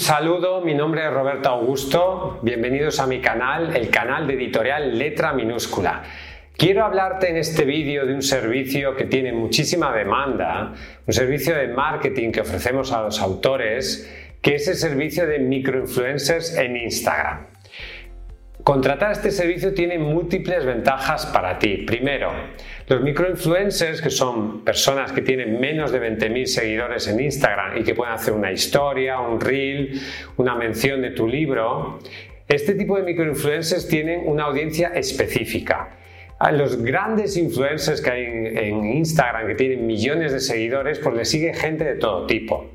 Saludo, mi nombre es Roberto Augusto, bienvenidos a mi canal, el canal de editorial Letra Minúscula. Quiero hablarte en este vídeo de un servicio que tiene muchísima demanda, un servicio de marketing que ofrecemos a los autores, que es el servicio de microinfluencers en Instagram. Contratar este servicio tiene múltiples ventajas para ti. Primero, los microinfluencers, que son personas que tienen menos de 20.000 seguidores en Instagram y que pueden hacer una historia, un reel, una mención de tu libro, este tipo de microinfluencers tienen una audiencia específica. A los grandes influencers que hay en, Instagram, que tienen millones de seguidores, pues les sigue gente de todo tipo.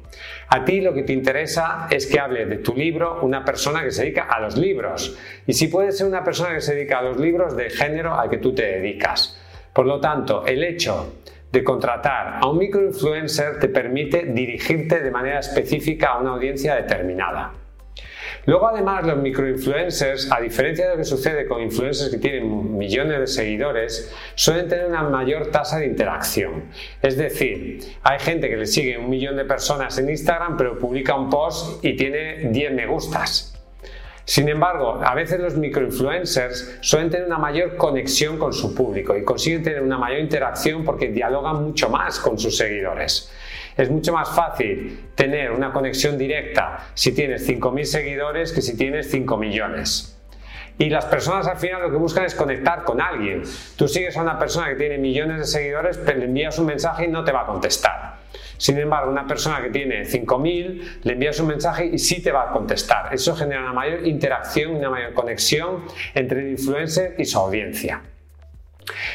A ti lo que te interesa es que hable de tu libro una persona que se dedica a los libros. Y si puede ser una persona que se dedica a los libros del género al que tú te dedicas. Por lo tanto, el hecho de contratar a un microinfluencer te permite dirigirte de manera específica a una audiencia determinada. Luego además los microinfluencers, a diferencia de lo que sucede con influencers que tienen millones de seguidores, suelen tener una mayor tasa de interacción. Es decir, hay gente que le sigue un millón de personas en Instagram pero publica un post y tiene 10 me gustas. Sin embargo, a veces los microinfluencers suelen tener una mayor conexión con su público y consiguen tener una mayor interacción porque dialogan mucho más con sus seguidores. Es mucho más fácil tener una conexión directa si tienes 5.000 seguidores que si tienes 5 millones. Y las personas al final lo que buscan es conectar con alguien. Tú sigues a una persona que tiene millones de seguidores, pero le envías un mensaje y no te va a contestar. Sin embargo, una persona que tiene 5.000, le envías un mensaje y sí te va a contestar. Eso genera una mayor interacción, una mayor conexión entre el influencer y su audiencia.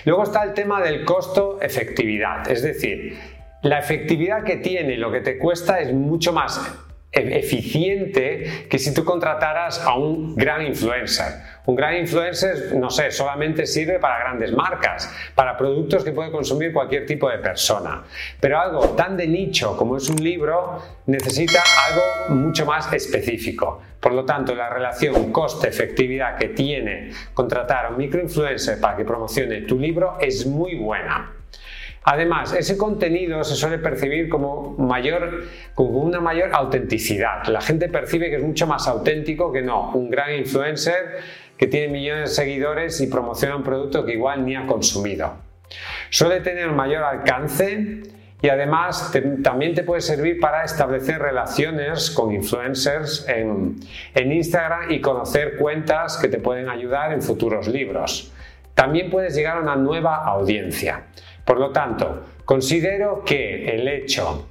Luego está el tema del costo-efectividad, es decir, la efectividad que tiene, lo que te cuesta es mucho más eficiente que si tú contrataras a un gran influencer. Un gran influencer, no sé, solamente sirve para grandes marcas, para productos que puede consumir cualquier tipo de persona. Pero algo tan de nicho como es un libro necesita algo mucho más específico. Por lo tanto, la relación coste-efectividad que tiene contratar a un microinfluencer para que promocione tu libro es muy buena. Además, ese contenido se suele percibir como, mayor, como una mayor autenticidad. La gente percibe que es mucho más auténtico que no un gran influencer que tiene millones de seguidores y promociona un producto que igual ni ha consumido. Suele tener mayor alcance y además también te puede servir para establecer relaciones con influencers en, en Instagram y conocer cuentas que te pueden ayudar en futuros libros. También puedes llegar a una nueva audiencia. Por lo tanto, considero que el hecho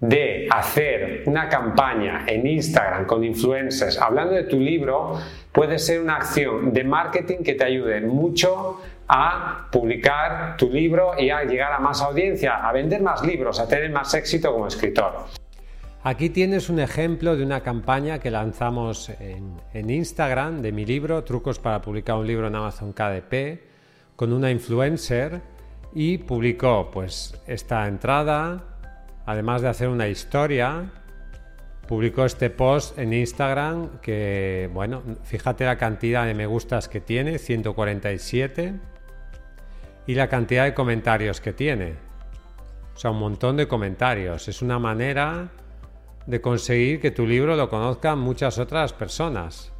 de hacer una campaña en Instagram con influencers hablando de tu libro puede ser una acción de marketing que te ayude mucho a publicar tu libro y a llegar a más audiencia, a vender más libros, a tener más éxito como escritor. Aquí tienes un ejemplo de una campaña que lanzamos en, en, Instagram de mi libro, Trucos para publicar un libro en Amazon KDP, con una influencer y publicó pues esta entrada, además de hacer una historia, publicó este post en Instagram que, bueno, fíjate la cantidad de me gustas que tiene, 147, y la cantidad de comentarios que tiene. O sea, un montón de comentarios. Es una manera de conseguir que tu libro lo conozcan muchas otras personas.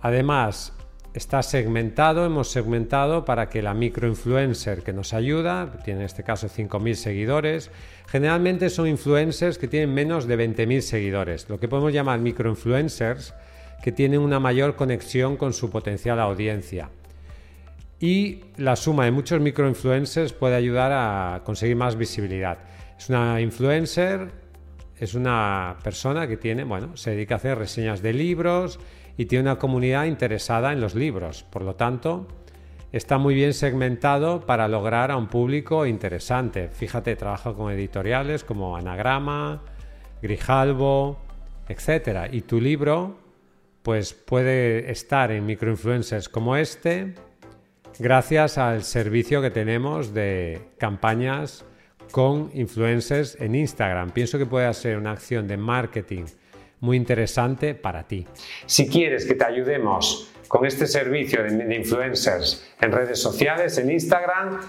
Además, está segmentado, hemos segmentado para que la microinfluencer que nos ayuda, tiene en este caso 5.000 seguidores, generalmente son influencers que tienen menos de 20.000 seguidores, lo que podemos llamar microinfluencers que tienen una mayor conexión con su potencial audiencia. Y la suma de muchos microinfluencers puede ayudar a conseguir más visibilidad. Es una influencer es una persona que tiene, bueno, se dedica a hacer reseñas de libros y tiene una comunidad interesada en los libros. Por lo tanto, está muy bien segmentado para lograr a un público interesante. Fíjate, trabaja con editoriales como Anagrama, Grijalbo, etc. Y tu libro, pues puede estar en microinfluencers como este, gracias al servicio que tenemos de campañas con influencers en Instagram. Pienso que puede ser una acción de marketing muy interesante para ti. Si quieres que te ayudemos con este servicio de influencers en redes sociales, en Instagram,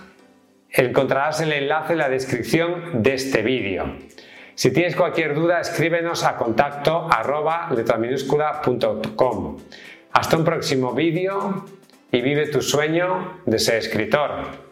encontrarás el enlace en la descripción de este vídeo. Si tienes cualquier duda, escríbenos a contacto. Hasta un próximo vídeo y vive tu sueño de ser escritor.